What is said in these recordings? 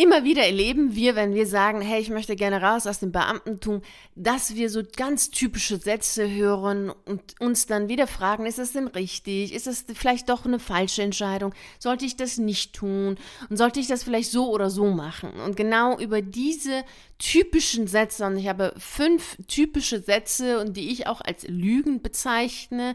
Immer wieder erleben wir, wenn wir sagen, hey, ich möchte gerne raus aus dem Beamtentum, dass wir so ganz typische Sätze hören und uns dann wieder fragen, ist es denn richtig? Ist es vielleicht doch eine falsche Entscheidung? Sollte ich das nicht tun? Und sollte ich das vielleicht so oder so machen? Und genau über diese typischen Sätze, und ich habe fünf typische Sätze, und die ich auch als Lügen bezeichne,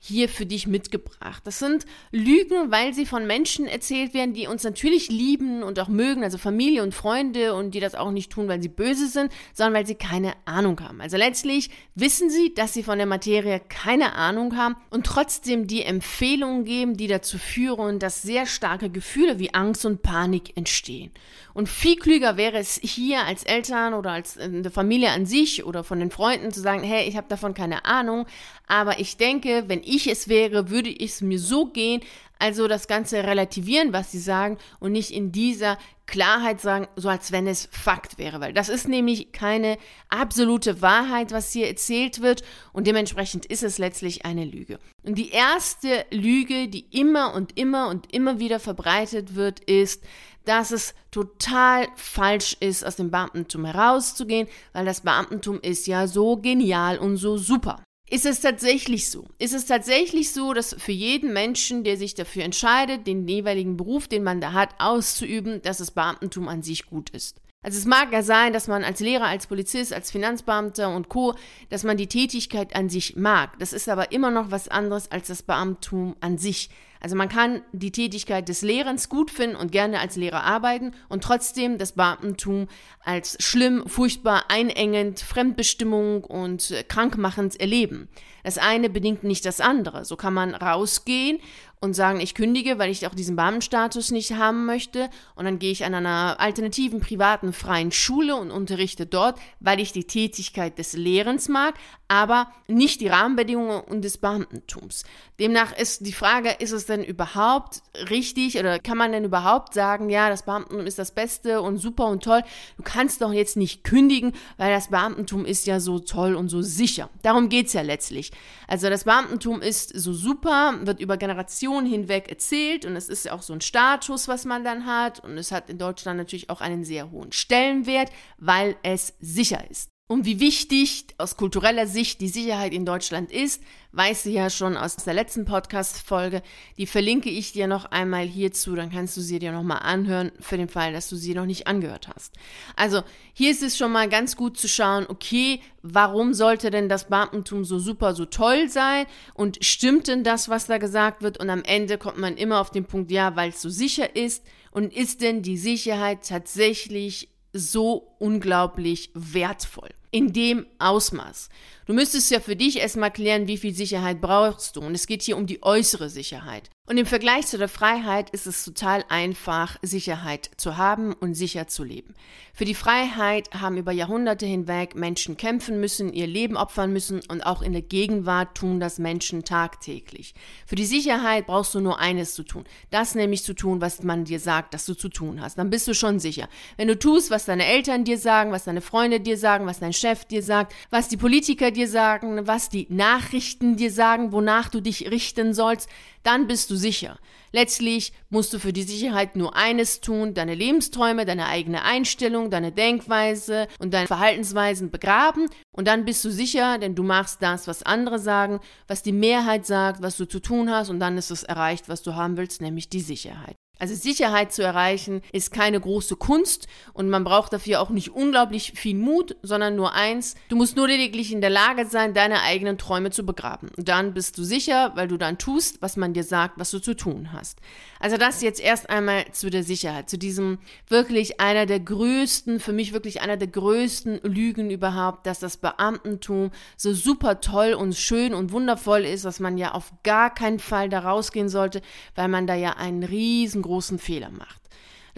hier für dich mitgebracht. Das sind Lügen, weil sie von Menschen erzählt werden, die uns natürlich lieben und auch mögen, also Familie und Freunde und die das auch nicht tun, weil sie böse sind, sondern weil sie keine Ahnung haben. Also letztlich wissen sie, dass sie von der Materie keine Ahnung haben und trotzdem die Empfehlungen geben, die dazu führen, dass sehr starke Gefühle wie Angst und Panik entstehen. Und viel klüger wäre es hier als Eltern oder als in der Familie an sich oder von den Freunden zu sagen, hey, ich habe davon keine Ahnung, aber ich denke, wenn ich es wäre, würde ich es mir so gehen, also das Ganze relativieren, was sie sagen und nicht in dieser Klarheit sagen, so als wenn es Fakt wäre, weil das ist nämlich keine absolute Wahrheit, was hier erzählt wird und dementsprechend ist es letztlich eine Lüge. Und die erste Lüge, die immer und immer und immer wieder verbreitet wird, ist, dass es total falsch ist, aus dem Beamtentum herauszugehen, weil das Beamtentum ist ja so genial und so super. Ist es tatsächlich so? Ist es tatsächlich so, dass für jeden Menschen, der sich dafür entscheidet, den jeweiligen Beruf, den man da hat, auszuüben, dass das Beamtentum an sich gut ist? Also es mag ja sein, dass man als Lehrer, als Polizist, als Finanzbeamter und Co, dass man die Tätigkeit an sich mag. Das ist aber immer noch was anderes als das Beamtum an sich. Also man kann die Tätigkeit des Lehrens gut finden und gerne als Lehrer arbeiten und trotzdem das Beamtentum als schlimm, furchtbar, einengend, Fremdbestimmung und krankmachend erleben. Das eine bedingt nicht das andere. So kann man rausgehen und sagen, ich kündige, weil ich auch diesen Beamtenstatus nicht haben möchte. Und dann gehe ich an einer alternativen, privaten, freien Schule und unterrichte dort, weil ich die Tätigkeit des Lehrens mag, aber nicht die Rahmenbedingungen und des Beamtentums. Demnach ist die Frage, ist es denn überhaupt richtig oder kann man denn überhaupt sagen, ja, das Beamtentum ist das Beste und super und toll. Du kannst doch jetzt nicht kündigen, weil das Beamtentum ist ja so toll und so sicher. Darum geht's ja letztlich. Also das Beamtentum ist so super, wird über Generationen hinweg erzählt und es ist ja auch so ein Status, was man dann hat und es hat in Deutschland natürlich auch einen sehr hohen Stellenwert, weil es sicher ist. Und wie wichtig aus kultureller Sicht die Sicherheit in Deutschland ist, weißt du ja schon aus der letzten Podcast-Folge. Die verlinke ich dir noch einmal hierzu, dann kannst du sie dir nochmal anhören, für den Fall, dass du sie noch nicht angehört hast. Also, hier ist es schon mal ganz gut zu schauen, okay, warum sollte denn das Beamtentum so super, so toll sein? Und stimmt denn das, was da gesagt wird? Und am Ende kommt man immer auf den Punkt, ja, weil es so sicher ist. Und ist denn die Sicherheit tatsächlich so unglaublich wertvoll? In dem Ausmaß. Du müsstest ja für dich erstmal klären, wie viel Sicherheit brauchst du. Und es geht hier um die äußere Sicherheit. Und im Vergleich zu der Freiheit ist es total einfach, Sicherheit zu haben und sicher zu leben. Für die Freiheit haben über Jahrhunderte hinweg Menschen kämpfen müssen, ihr Leben opfern müssen und auch in der Gegenwart tun das Menschen tagtäglich. Für die Sicherheit brauchst du nur eines zu tun. Das nämlich zu tun, was man dir sagt, dass du zu tun hast. Dann bist du schon sicher. Wenn du tust, was deine Eltern dir sagen, was deine Freunde dir sagen, was dein Chef dir sagt, was die Politiker dir sagen, was die Nachrichten dir sagen, wonach du dich richten sollst, dann bist du sicher. Letztlich musst du für die Sicherheit nur eines tun, deine Lebensträume, deine eigene Einstellung, deine Denkweise und deine Verhaltensweisen begraben und dann bist du sicher, denn du machst das, was andere sagen, was die Mehrheit sagt, was du zu tun hast und dann ist es erreicht, was du haben willst, nämlich die Sicherheit. Also Sicherheit zu erreichen ist keine große Kunst und man braucht dafür auch nicht unglaublich viel Mut, sondern nur eins. Du musst nur lediglich in der Lage sein, deine eigenen Träume zu begraben. Und dann bist du sicher, weil du dann tust, was man dir sagt, was du zu tun hast. Also das jetzt erst einmal zu der Sicherheit, zu diesem wirklich einer der größten, für mich wirklich einer der größten Lügen überhaupt, dass das Beamtentum so super toll und schön und wundervoll ist, dass man ja auf gar keinen Fall da rausgehen sollte, weil man da ja einen riesengroßen Fehler macht.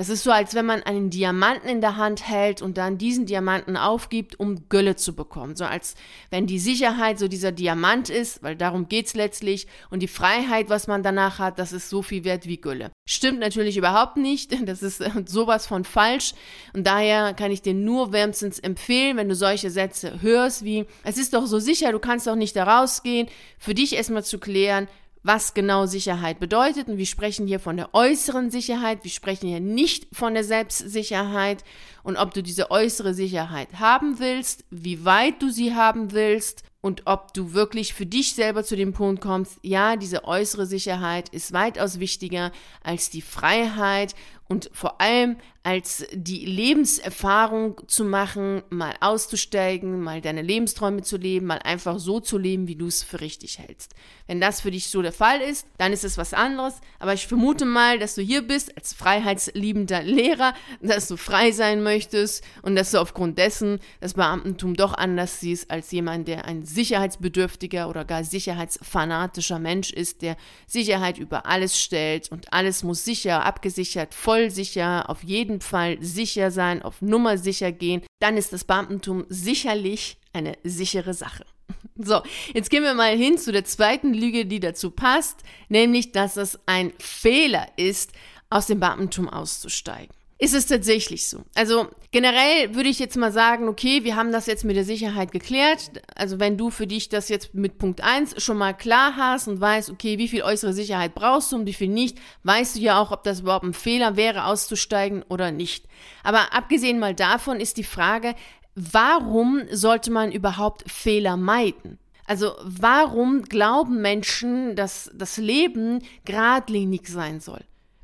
Das ist so, als wenn man einen Diamanten in der Hand hält und dann diesen Diamanten aufgibt, um Gülle zu bekommen. So als wenn die Sicherheit so dieser Diamant ist, weil darum geht's letztlich. Und die Freiheit, was man danach hat, das ist so viel wert wie Gülle. Stimmt natürlich überhaupt nicht. Das ist sowas von falsch. Und daher kann ich dir nur wärmstens empfehlen, wenn du solche Sätze hörst, wie, es ist doch so sicher, du kannst doch nicht da rausgehen, für dich erstmal zu klären, was genau Sicherheit bedeutet. Und wir sprechen hier von der äußeren Sicherheit, wir sprechen hier nicht von der Selbstsicherheit und ob du diese äußere Sicherheit haben willst, wie weit du sie haben willst und ob du wirklich für dich selber zu dem Punkt kommst, ja, diese äußere Sicherheit ist weitaus wichtiger als die Freiheit und vor allem als die Lebenserfahrung zu machen, mal auszusteigen, mal deine Lebensträume zu leben, mal einfach so zu leben, wie du es für richtig hältst. Wenn das für dich so der Fall ist, dann ist es was anderes. Aber ich vermute mal, dass du hier bist als freiheitsliebender Lehrer, dass du frei sein möchtest und dass du aufgrund dessen das Beamtentum doch anders siehst als jemand, der ein sicherheitsbedürftiger oder gar sicherheitsfanatischer Mensch ist, der Sicherheit über alles stellt und alles muss sicher, abgesichert, voll sicher, auf jeden jeden Fall sicher sein, auf Nummer sicher gehen, dann ist das Beamtentum sicherlich eine sichere Sache. So, jetzt gehen wir mal hin zu der zweiten Lüge, die dazu passt, nämlich, dass es ein Fehler ist, aus dem Beamtentum auszusteigen ist es tatsächlich so. Also generell würde ich jetzt mal sagen, okay, wir haben das jetzt mit der Sicherheit geklärt. Also wenn du für dich das jetzt mit Punkt 1 schon mal klar hast und weißt, okay, wie viel äußere Sicherheit brauchst du und wie viel nicht, weißt du ja auch, ob das überhaupt ein Fehler wäre, auszusteigen oder nicht. Aber abgesehen mal davon ist die Frage, warum sollte man überhaupt Fehler meiden? Also warum glauben Menschen, dass das Leben geradlinig sein soll?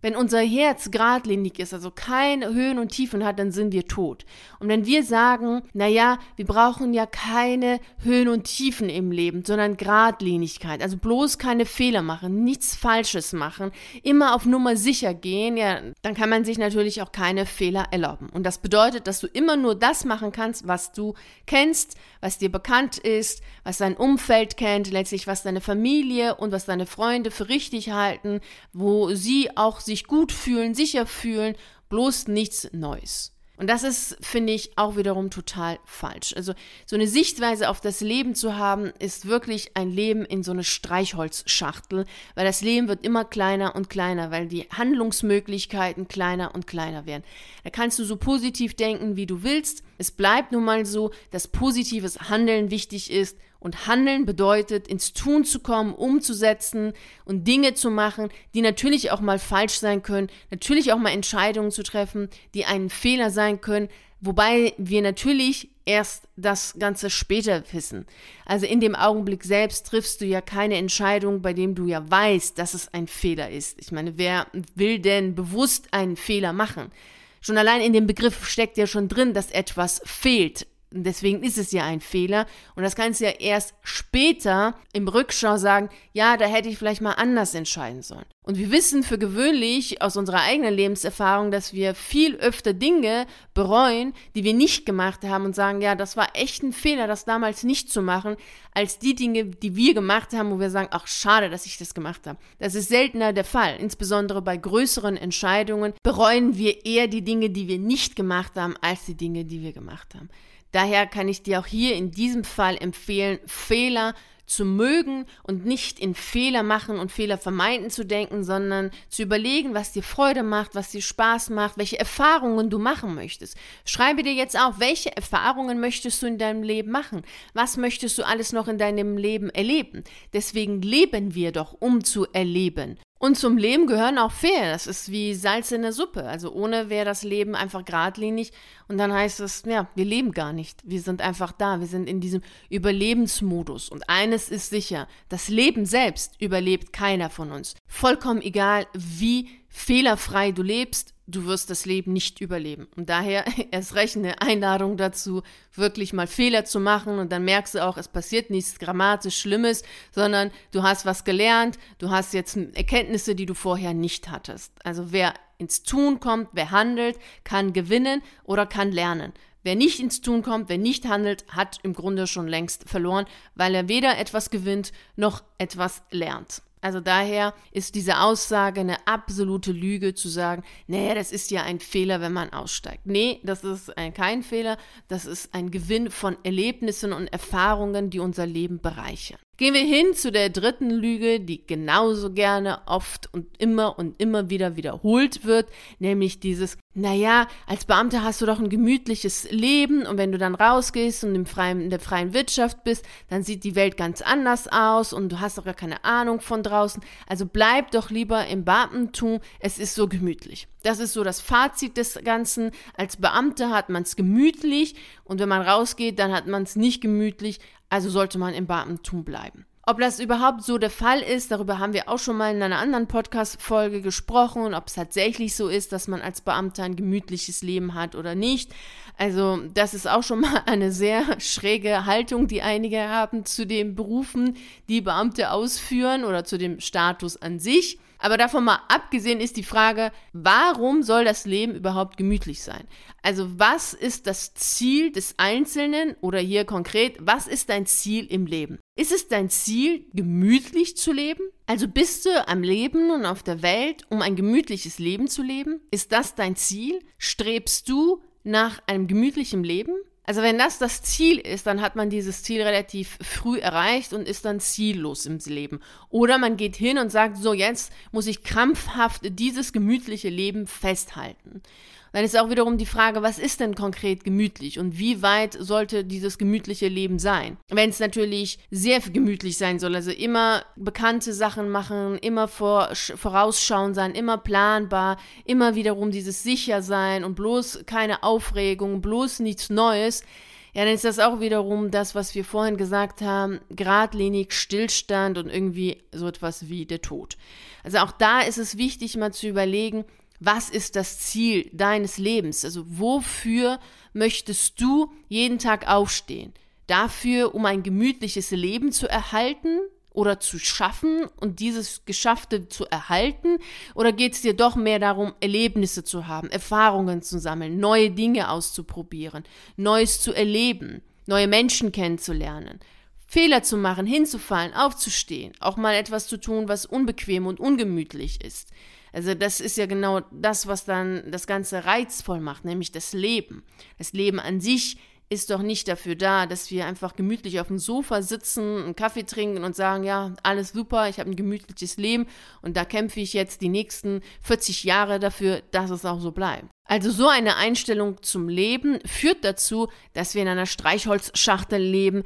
Wenn unser Herz geradlinig ist, also keine Höhen und Tiefen hat, dann sind wir tot. Und wenn wir sagen, naja, wir brauchen ja keine Höhen und Tiefen im Leben, sondern Gradlinigkeit, also bloß keine Fehler machen, nichts Falsches machen, immer auf Nummer sicher gehen, ja, dann kann man sich natürlich auch keine Fehler erlauben. Und das bedeutet, dass du immer nur das machen kannst, was du kennst, was dir bekannt ist, was dein Umfeld kennt, letztlich was deine Familie und was deine Freunde für richtig halten, wo sie auch sich gut fühlen, sicher fühlen, bloß nichts Neues. Und das ist, finde ich, auch wiederum total falsch. Also so eine Sichtweise auf das Leben zu haben, ist wirklich ein Leben in so eine Streichholzschachtel, weil das Leben wird immer kleiner und kleiner, weil die Handlungsmöglichkeiten kleiner und kleiner werden. Da kannst du so positiv denken, wie du willst. Es bleibt nun mal so, dass positives Handeln wichtig ist und Handeln bedeutet, ins Tun zu kommen, umzusetzen und Dinge zu machen, die natürlich auch mal falsch sein können, natürlich auch mal Entscheidungen zu treffen, die einen Fehler sein können, wobei wir natürlich erst das Ganze später wissen. Also in dem Augenblick selbst triffst du ja keine Entscheidung, bei dem du ja weißt, dass es ein Fehler ist. Ich meine, wer will denn bewusst einen Fehler machen? Schon allein in dem Begriff steckt ja schon drin, dass etwas fehlt. Deswegen ist es ja ein Fehler. Und das kannst du ja erst später im Rückschau sagen, ja, da hätte ich vielleicht mal anders entscheiden sollen. Und wir wissen für gewöhnlich aus unserer eigenen Lebenserfahrung, dass wir viel öfter Dinge bereuen, die wir nicht gemacht haben und sagen, ja, das war echt ein Fehler, das damals nicht zu machen, als die Dinge, die wir gemacht haben, wo wir sagen, ach, schade, dass ich das gemacht habe. Das ist seltener der Fall. Insbesondere bei größeren Entscheidungen bereuen wir eher die Dinge, die wir nicht gemacht haben, als die Dinge, die wir gemacht haben. Daher kann ich dir auch hier in diesem Fall empfehlen, Fehler zu mögen und nicht in Fehler machen und Fehler vermeiden zu denken, sondern zu überlegen, was dir Freude macht, was dir Spaß macht, welche Erfahrungen du machen möchtest. Schreibe dir jetzt auf, welche Erfahrungen möchtest du in deinem Leben machen? Was möchtest du alles noch in deinem Leben erleben? Deswegen leben wir doch, um zu erleben. Und zum Leben gehören auch Fehler. Das ist wie Salz in der Suppe. Also ohne wäre das Leben einfach geradlinig. Und dann heißt es, ja, wir leben gar nicht. Wir sind einfach da. Wir sind in diesem Überlebensmodus. Und eines ist sicher, das Leben selbst überlebt keiner von uns. Vollkommen egal, wie fehlerfrei du lebst, du wirst das Leben nicht überleben. Und daher erst recht eine Einladung dazu, wirklich mal Fehler zu machen und dann merkst du auch, es passiert nichts grammatisch Schlimmes, sondern du hast was gelernt, du hast jetzt Erkenntnisse, die du vorher nicht hattest. Also wer ins Tun kommt, wer handelt, kann gewinnen oder kann lernen. Wer nicht ins Tun kommt, wer nicht handelt, hat im Grunde schon längst verloren, weil er weder etwas gewinnt noch etwas lernt. Also daher ist diese Aussage eine absolute Lüge zu sagen, naja, das ist ja ein Fehler, wenn man aussteigt. Nee, das ist ein, kein Fehler, das ist ein Gewinn von Erlebnissen und Erfahrungen, die unser Leben bereichern. Gehen wir hin zu der dritten Lüge, die genauso gerne oft und immer und immer wieder wiederholt wird, nämlich dieses, naja, als Beamter hast du doch ein gemütliches Leben und wenn du dann rausgehst und im freien, in der freien Wirtschaft bist, dann sieht die Welt ganz anders aus und du hast doch gar keine Ahnung von draußen. Also bleib doch lieber im Beamtentum, es ist so gemütlich. Das ist so das Fazit des Ganzen. Als Beamter hat man es gemütlich und wenn man rausgeht, dann hat man es nicht gemütlich, also sollte man im Beamtentum bleiben. Ob das überhaupt so der Fall ist, darüber haben wir auch schon mal in einer anderen Podcast-Folge gesprochen ob es tatsächlich so ist, dass man als Beamter ein gemütliches Leben hat oder nicht. Also, das ist auch schon mal eine sehr schräge Haltung, die einige haben zu den Berufen, die Beamte ausführen oder zu dem Status an sich. Aber davon mal abgesehen ist die Frage, warum soll das Leben überhaupt gemütlich sein? Also was ist das Ziel des Einzelnen oder hier konkret, was ist dein Ziel im Leben? Ist es dein Ziel, gemütlich zu leben? Also bist du am Leben und auf der Welt, um ein gemütliches Leben zu leben? Ist das dein Ziel? Strebst du nach einem gemütlichen Leben? Also wenn das das Ziel ist, dann hat man dieses Ziel relativ früh erreicht und ist dann ziellos im Leben. Oder man geht hin und sagt, so jetzt muss ich krampfhaft dieses gemütliche Leben festhalten. Dann ist auch wiederum die Frage, was ist denn konkret gemütlich und wie weit sollte dieses gemütliche Leben sein? Wenn es natürlich sehr gemütlich sein soll, also immer bekannte Sachen machen, immer vor, vorausschauen sein, immer planbar, immer wiederum dieses sicher sein und bloß keine Aufregung, bloß nichts Neues, ja, dann ist das auch wiederum das, was wir vorhin gesagt haben, geradlinig, Stillstand und irgendwie so etwas wie der Tod. Also auch da ist es wichtig, mal zu überlegen, was ist das Ziel deines Lebens? Also wofür möchtest du jeden Tag aufstehen? Dafür, um ein gemütliches Leben zu erhalten oder zu schaffen und dieses Geschaffte zu erhalten? Oder geht es dir doch mehr darum, Erlebnisse zu haben, Erfahrungen zu sammeln, neue Dinge auszuprobieren, Neues zu erleben, neue Menschen kennenzulernen? Fehler zu machen, hinzufallen, aufzustehen, auch mal etwas zu tun, was unbequem und ungemütlich ist. Also das ist ja genau das, was dann das Ganze reizvoll macht, nämlich das Leben. Das Leben an sich ist doch nicht dafür da, dass wir einfach gemütlich auf dem Sofa sitzen, einen Kaffee trinken und sagen, ja, alles super, ich habe ein gemütliches Leben und da kämpfe ich jetzt die nächsten 40 Jahre dafür, dass es auch so bleibt. Also so eine Einstellung zum Leben führt dazu, dass wir in einer Streichholzschachtel leben,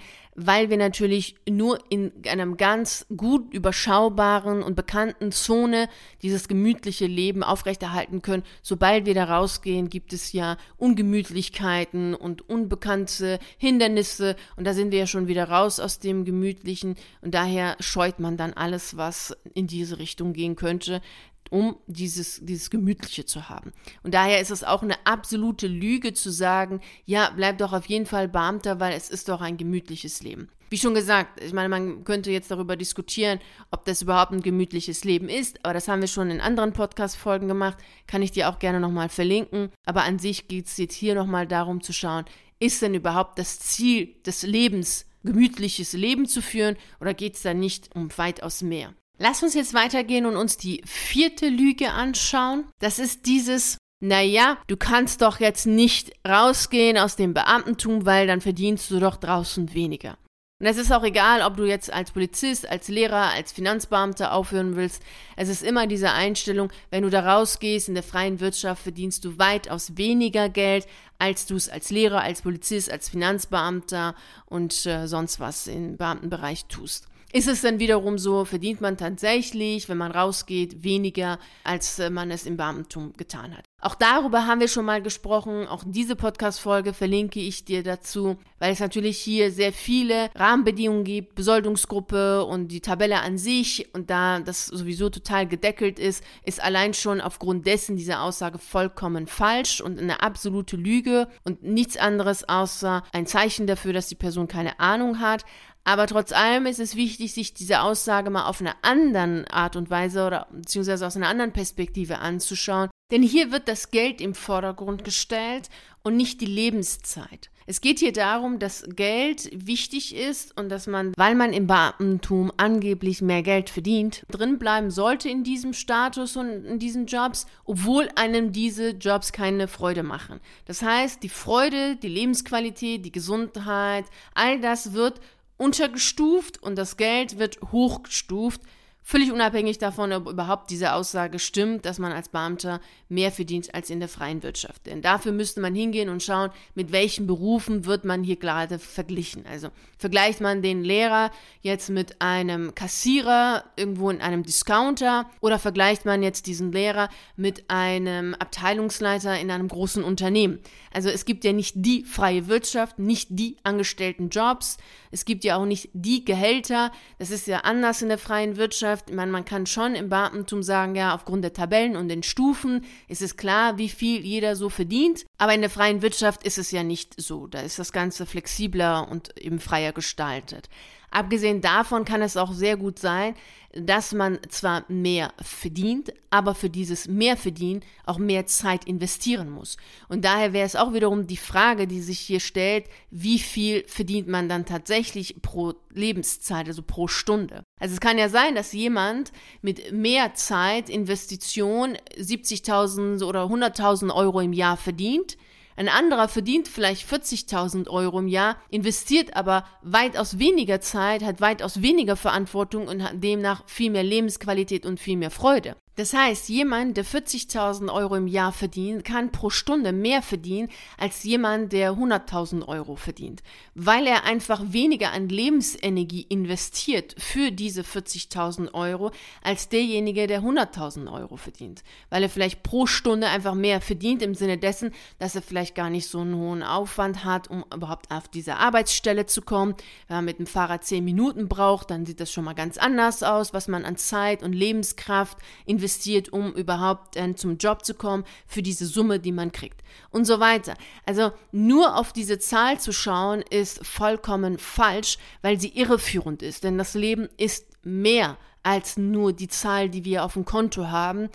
weil wir natürlich nur in einem ganz gut überschaubaren und bekannten Zone dieses gemütliche Leben aufrechterhalten können. Sobald wir da rausgehen, gibt es ja Ungemütlichkeiten und unbekannte Hindernisse. Und da sind wir ja schon wieder raus aus dem Gemütlichen. Und daher scheut man dann alles, was in diese Richtung gehen könnte um dieses, dieses Gemütliche zu haben. Und daher ist es auch eine absolute Lüge zu sagen, ja, bleib doch auf jeden Fall Beamter, weil es ist doch ein gemütliches Leben. Wie schon gesagt, ich meine, man könnte jetzt darüber diskutieren, ob das überhaupt ein gemütliches Leben ist, aber das haben wir schon in anderen Podcast-Folgen gemacht, kann ich dir auch gerne nochmal verlinken. Aber an sich geht es jetzt hier nochmal darum zu schauen, ist denn überhaupt das Ziel des Lebens, gemütliches Leben zu führen oder geht es da nicht um weitaus mehr? Lass uns jetzt weitergehen und uns die vierte Lüge anschauen. Das ist dieses, naja, du kannst doch jetzt nicht rausgehen aus dem Beamtentum, weil dann verdienst du doch draußen weniger. Und es ist auch egal, ob du jetzt als Polizist, als Lehrer, als Finanzbeamter aufhören willst. Es ist immer diese Einstellung, wenn du da rausgehst in der freien Wirtschaft, verdienst du weitaus weniger Geld, als du es als Lehrer, als Polizist, als Finanzbeamter und äh, sonst was im Beamtenbereich tust. Ist es dann wiederum so, verdient man tatsächlich, wenn man rausgeht, weniger, als äh, man es im Beamtentum getan hat. Auch darüber haben wir schon mal gesprochen. Auch diese Podcast-Folge verlinke ich dir dazu, weil es natürlich hier sehr viele Rahmenbedingungen gibt, Besoldungsgruppe und die Tabelle an sich. Und da das sowieso total gedeckelt ist, ist allein schon aufgrund dessen diese Aussage vollkommen falsch und eine absolute Lüge und nichts anderes außer ein Zeichen dafür, dass die Person keine Ahnung hat. Aber trotz allem ist es wichtig, sich diese Aussage mal auf eine andere Art und Weise oder beziehungsweise aus einer anderen Perspektive anzuschauen. Denn hier wird das Geld im Vordergrund gestellt und nicht die Lebenszeit. Es geht hier darum, dass Geld wichtig ist und dass man, weil man im Beamtentum angeblich mehr Geld verdient, drinbleiben sollte in diesem Status und in diesen Jobs, obwohl einem diese Jobs keine Freude machen. Das heißt, die Freude, die Lebensqualität, die Gesundheit, all das wird untergestuft und das Geld wird hochgestuft, Völlig unabhängig davon, ob überhaupt diese Aussage stimmt, dass man als Beamter mehr verdient als in der freien Wirtschaft. Denn dafür müsste man hingehen und schauen, mit welchen Berufen wird man hier gerade verglichen. Also vergleicht man den Lehrer jetzt mit einem Kassierer irgendwo in einem Discounter oder vergleicht man jetzt diesen Lehrer mit einem Abteilungsleiter in einem großen Unternehmen. Also es gibt ja nicht die freie Wirtschaft, nicht die angestellten Jobs, es gibt ja auch nicht die Gehälter. Das ist ja anders in der freien Wirtschaft. Ich meine, man kann schon im Beamtentum sagen, ja, aufgrund der Tabellen und den Stufen ist es klar, wie viel jeder so verdient. Aber in der freien Wirtschaft ist es ja nicht so. Da ist das Ganze flexibler und eben freier gestaltet. Abgesehen davon kann es auch sehr gut sein, dass man zwar mehr verdient, aber für dieses Mehrverdienen auch mehr Zeit investieren muss. Und daher wäre es auch wiederum die Frage, die sich hier stellt, wie viel verdient man dann tatsächlich pro Lebenszeit, also pro Stunde. Also es kann ja sein, dass jemand mit mehr Zeit, Investition 70.000 oder 100.000 Euro im Jahr verdient, ein anderer verdient vielleicht 40.000 Euro im Jahr, investiert aber weitaus weniger Zeit, hat weitaus weniger Verantwortung und hat demnach viel mehr Lebensqualität und viel mehr Freude. Das heißt, jemand, der 40.000 Euro im Jahr verdient, kann pro Stunde mehr verdienen als jemand, der 100.000 Euro verdient, weil er einfach weniger an Lebensenergie investiert für diese 40.000 Euro als derjenige, der 100.000 Euro verdient, weil er vielleicht pro Stunde einfach mehr verdient im Sinne dessen, dass er vielleicht gar nicht so einen hohen Aufwand hat, um überhaupt auf diese Arbeitsstelle zu kommen. Wenn man mit dem Fahrrad 10 Minuten braucht, dann sieht das schon mal ganz anders aus, was man an Zeit und Lebenskraft investiert investiert, um überhaupt äh, zum Job zu kommen, für diese Summe, die man kriegt. Und so weiter. Also nur auf diese Zahl zu schauen, ist vollkommen falsch, weil sie irreführend ist, denn das Leben ist mehr als nur die Zahl, die wir auf dem Konto haben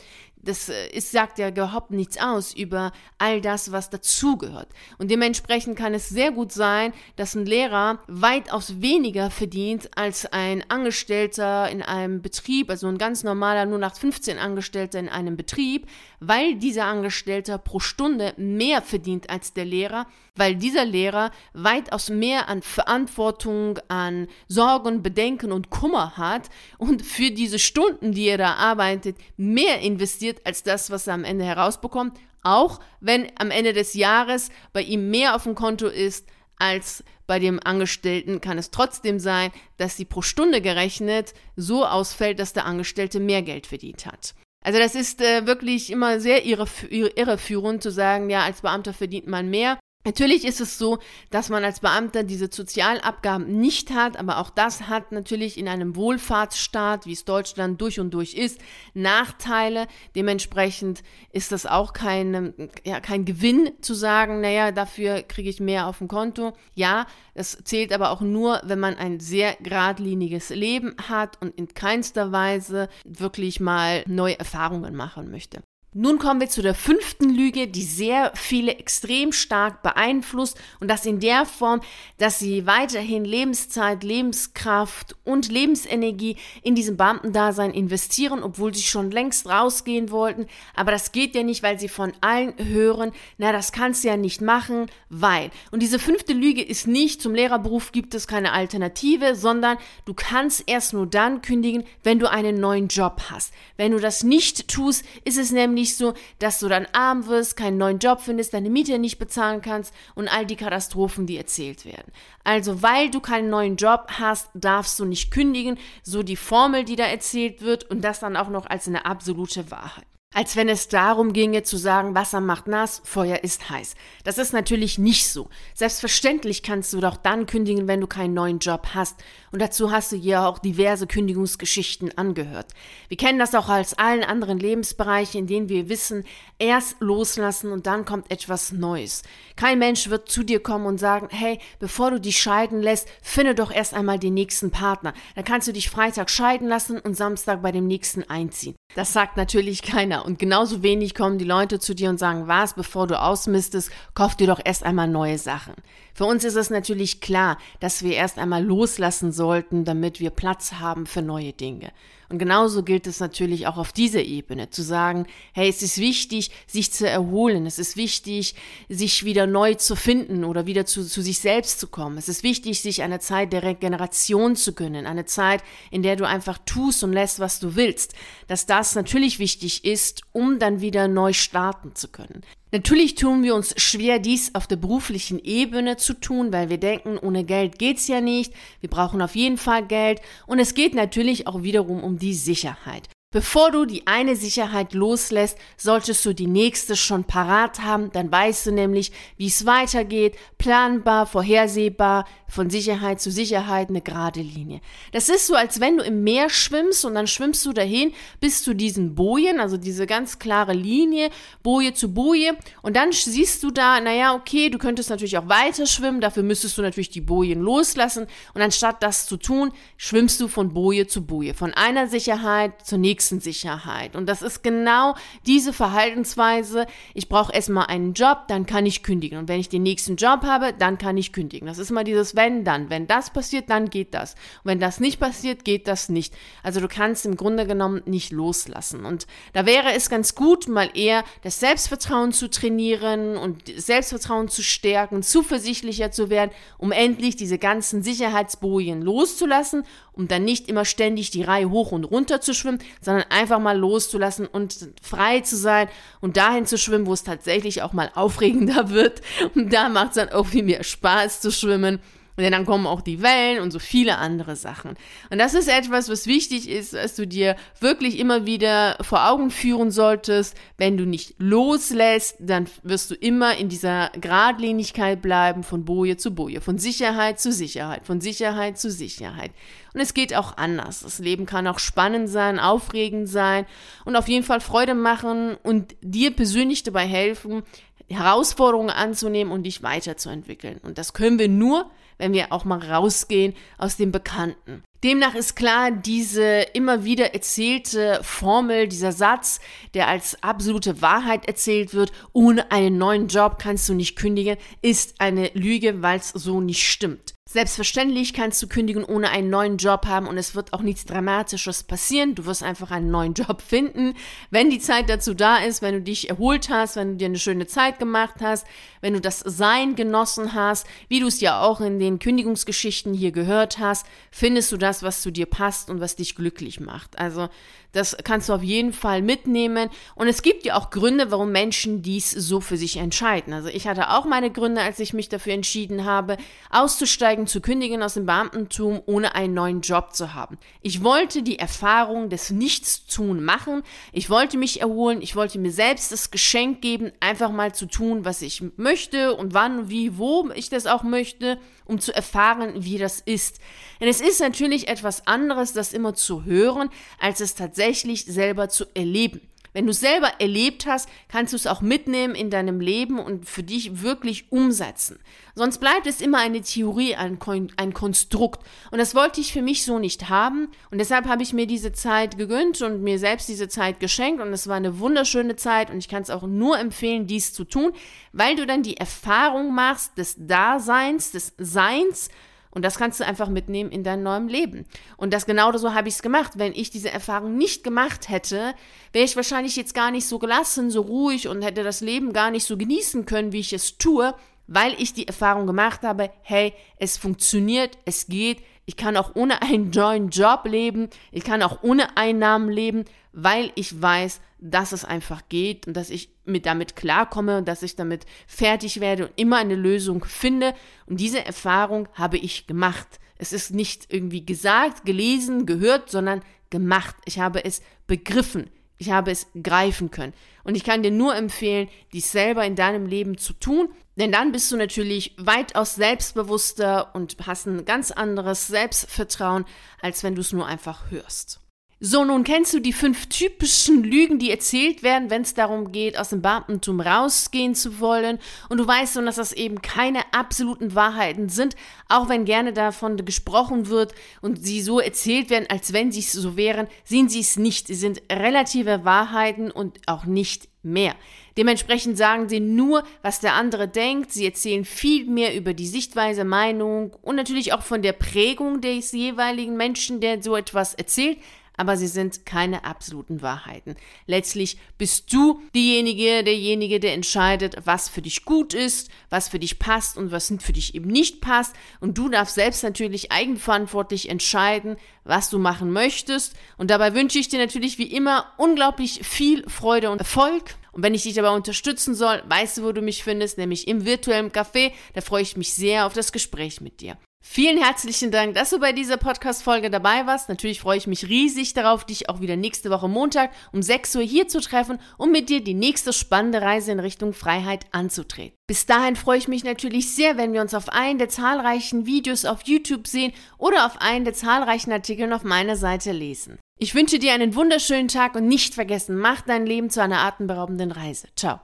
das ist, äh, sagt ja überhaupt nichts aus über all das, was dazugehört. Und dementsprechend kann es sehr gut sein, dass ein Lehrer weitaus weniger verdient als ein Angestellter in einem Betrieb, also ein ganz normaler nur nach 15 Angestellter in einem Betrieb, weil dieser Angestellter pro Stunde mehr verdient als der Lehrer, weil dieser Lehrer weitaus mehr an Verantwortung, an Sorgen, Bedenken und Kummer hat und für diese Stunden, die er da arbeitet, mehr investiert als das, was er am Ende herausbekommt, auch wenn am Ende des Jahres bei ihm mehr auf dem Konto ist als bei dem Angestellten kann es trotzdem sein, dass sie pro Stunde gerechnet so ausfällt, dass der Angestellte mehr Geld verdient hat. Also das ist äh, wirklich immer sehr irreführend zu sagen, ja, als Beamter verdient man mehr. Natürlich ist es so, dass man als Beamter diese Sozialabgaben nicht hat, aber auch das hat natürlich in einem Wohlfahrtsstaat, wie es Deutschland durch und durch ist, Nachteile. Dementsprechend ist das auch kein, ja, kein Gewinn zu sagen, naja, dafür kriege ich mehr auf dem Konto. Ja, das zählt aber auch nur, wenn man ein sehr geradliniges Leben hat und in keinster Weise wirklich mal neue Erfahrungen machen möchte. Nun kommen wir zu der fünften Lüge, die sehr viele extrem stark beeinflusst und das in der Form, dass sie weiterhin Lebenszeit, Lebenskraft und Lebensenergie in diesem Beamtendasein investieren, obwohl sie schon längst rausgehen wollten. Aber das geht ja nicht, weil sie von allen hören, na, das kannst du ja nicht machen, weil. Und diese fünfte Lüge ist nicht, zum Lehrerberuf gibt es keine Alternative, sondern du kannst erst nur dann kündigen, wenn du einen neuen Job hast. Wenn du das nicht tust, ist es nämlich nicht so, dass du dann arm wirst, keinen neuen Job findest, deine Miete nicht bezahlen kannst und all die Katastrophen, die erzählt werden. Also, weil du keinen neuen Job hast, darfst du nicht kündigen, so die Formel, die da erzählt wird und das dann auch noch als eine absolute Wahrheit. als wenn es darum ginge zu sagen, Wasser macht nass, Feuer ist heiß. Das ist natürlich nicht so. Selbstverständlich kannst du doch dann kündigen, wenn du keinen neuen Job hast. Und dazu hast du ja auch diverse Kündigungsgeschichten angehört. Wir kennen das auch als allen anderen Lebensbereichen, in denen wir wissen, erst loslassen und dann kommt etwas Neues. Kein Mensch wird zu dir kommen und sagen, hey, bevor du dich scheiden lässt, finde doch erst einmal den nächsten Partner. Dann kannst du dich Freitag scheiden lassen und Samstag bei dem nächsten einziehen. Das sagt natürlich keiner. Und genauso wenig kommen die Leute zu dir und sagen, was, bevor du ausmistest, kauf dir doch erst einmal neue Sachen. Für uns ist es natürlich klar, dass wir erst einmal loslassen sollten, damit wir Platz haben für neue Dinge. Und genauso gilt es natürlich auch auf dieser Ebene, zu sagen, hey, es ist wichtig, sich zu erholen, es ist wichtig, sich wieder neu zu finden oder wieder zu, zu sich selbst zu kommen. Es ist wichtig, sich eine Zeit der Regeneration zu gönnen, eine Zeit, in der du einfach tust und lässt, was du willst. Dass das natürlich wichtig ist, um dann wieder neu starten zu können. Natürlich tun wir uns schwer, dies auf der beruflichen Ebene zu tun, weil wir denken, ohne Geld geht's ja nicht. Wir brauchen auf jeden Fall Geld. Und es geht natürlich auch wiederum um die Sicherheit. Bevor du die eine Sicherheit loslässt, solltest du die nächste schon parat haben. Dann weißt du nämlich, wie es weitergeht, planbar, vorhersehbar, von Sicherheit zu Sicherheit eine gerade Linie. Das ist so, als wenn du im Meer schwimmst und dann schwimmst du dahin bis zu diesen Bojen, also diese ganz klare Linie, Boje zu Boje. Und dann siehst du da, naja, okay, du könntest natürlich auch weiter schwimmen, dafür müsstest du natürlich die Bojen loslassen. Und anstatt das zu tun, schwimmst du von Boje zu Boje, von einer Sicherheit zur nächsten Sicherheit. Und das ist genau diese Verhaltensweise. Ich brauche erstmal einen Job, dann kann ich kündigen. Und wenn ich den nächsten Job habe, dann kann ich kündigen. Das ist mal dieses Wenn, dann. Wenn das passiert, dann geht das. Und wenn das nicht passiert, geht das nicht. Also du kannst im Grunde genommen nicht loslassen. Und da wäre es ganz gut, mal eher das Selbstvertrauen zu trainieren und Selbstvertrauen zu stärken, zuversichtlicher zu werden, um endlich diese ganzen Sicherheitsbojen loszulassen um dann nicht immer ständig die Reihe hoch und runter zu schwimmen, sondern einfach mal loszulassen und frei zu sein und dahin zu schwimmen, wo es tatsächlich auch mal aufregender wird. Und da macht es dann auch viel mehr Spaß zu schwimmen. Und dann kommen auch die Wellen und so viele andere Sachen. Und das ist etwas, was wichtig ist, dass du dir wirklich immer wieder vor Augen führen solltest. Wenn du nicht loslässt, dann wirst du immer in dieser Gradlinigkeit bleiben von Boje zu Boje, von Sicherheit zu Sicherheit, von Sicherheit zu Sicherheit. Und es geht auch anders. Das Leben kann auch spannend sein, aufregend sein und auf jeden Fall Freude machen und dir persönlich dabei helfen, Herausforderungen anzunehmen und dich weiterzuentwickeln. Und das können wir nur, wenn wir auch mal rausgehen aus dem Bekannten. Demnach ist klar, diese immer wieder erzählte Formel, dieser Satz, der als absolute Wahrheit erzählt wird, ohne einen neuen Job kannst du nicht kündigen, ist eine Lüge, weil es so nicht stimmt. Selbstverständlich kannst du kündigen, ohne einen neuen Job haben und es wird auch nichts Dramatisches passieren. Du wirst einfach einen neuen Job finden, wenn die Zeit dazu da ist, wenn du dich erholt hast, wenn du dir eine schöne Zeit gemacht hast, wenn du das Sein genossen hast, wie du es ja auch in den Kündigungsgeschichten hier gehört hast, findest du das, was zu dir passt und was dich glücklich macht. Also das kannst du auf jeden Fall mitnehmen. Und es gibt ja auch Gründe, warum Menschen dies so für sich entscheiden. Also ich hatte auch meine Gründe, als ich mich dafür entschieden habe, auszusteigen, zu kündigen aus dem Beamtentum, ohne einen neuen Job zu haben. Ich wollte die Erfahrung des Nichtstun machen. Ich wollte mich erholen. Ich wollte mir selbst das Geschenk geben, einfach mal zu tun, was ich möchte und wann, wie, wo ich das auch möchte, um zu erfahren, wie das ist. Denn es ist natürlich etwas anderes, das immer zu hören, als es tatsächlich selber zu erleben. Wenn du es selber erlebt hast, kannst du es auch mitnehmen in deinem Leben und für dich wirklich umsetzen. Sonst bleibt es immer eine Theorie, ein, ein Konstrukt. Und das wollte ich für mich so nicht haben. Und deshalb habe ich mir diese Zeit gegönnt und mir selbst diese Zeit geschenkt. Und es war eine wunderschöne Zeit. Und ich kann es auch nur empfehlen, dies zu tun, weil du dann die Erfahrung machst des Daseins, des Seins und das kannst du einfach mitnehmen in dein neuem Leben. Und das genau so habe ich es gemacht. Wenn ich diese Erfahrung nicht gemacht hätte, wäre ich wahrscheinlich jetzt gar nicht so gelassen, so ruhig und hätte das Leben gar nicht so genießen können, wie ich es tue, weil ich die Erfahrung gemacht habe, hey, es funktioniert, es geht, ich kann auch ohne einen neuen Job leben, ich kann auch ohne Einnahmen leben, weil ich weiß, dass es einfach geht und dass ich mit damit klarkomme und dass ich damit fertig werde und immer eine Lösung finde. Und diese Erfahrung habe ich gemacht. Es ist nicht irgendwie gesagt, gelesen, gehört, sondern gemacht. Ich habe es begriffen, Ich habe es greifen können. Und ich kann dir nur empfehlen, dies selber in deinem Leben zu tun, denn dann bist du natürlich weitaus selbstbewusster und hast ein ganz anderes Selbstvertrauen, als wenn du es nur einfach hörst. So, nun kennst du die fünf typischen Lügen, die erzählt werden, wenn es darum geht, aus dem Beamtentum rausgehen zu wollen. Und du weißt nun, dass das eben keine absoluten Wahrheiten sind, auch wenn gerne davon gesprochen wird und sie so erzählt werden, als wenn sie es so wären, sind sie es nicht. Sie sind relative Wahrheiten und auch nicht mehr. Dementsprechend sagen sie nur, was der andere denkt. Sie erzählen viel mehr über die Sichtweise, Meinung und natürlich auch von der Prägung des jeweiligen Menschen, der so etwas erzählt aber sie sind keine absoluten Wahrheiten. Letztlich bist du diejenige, derjenige, der entscheidet, was für dich gut ist, was für dich passt und was für dich eben nicht passt. Und du darfst selbst natürlich eigenverantwortlich entscheiden, was du machen möchtest. Und dabei wünsche ich dir natürlich wie immer unglaublich viel Freude und Erfolg. Und wenn ich dich dabei unterstützen soll, weißt du, wo du mich findest, nämlich im virtuellen Café. Da freue ich mich sehr auf das Gespräch mit dir. Vielen herzlichen Dank, dass du bei dieser Podcast-Folge dabei warst. Natürlich freue ich mich riesig darauf, dich auch wieder nächste Woche Montag um 6 Uhr hier zu treffen, um mit dir die nächste spannende Reise in Richtung Freiheit anzutreten. Bis dahin freue ich mich natürlich sehr, wenn wir uns auf einen der zahlreichen Videos auf YouTube sehen oder auf einen der zahlreichen Artikeln auf meiner Seite lesen. Ich wünsche dir einen wunderschönen Tag und nicht vergessen, mach dein Leben zu einer atemberaubenden Reise. Ciao.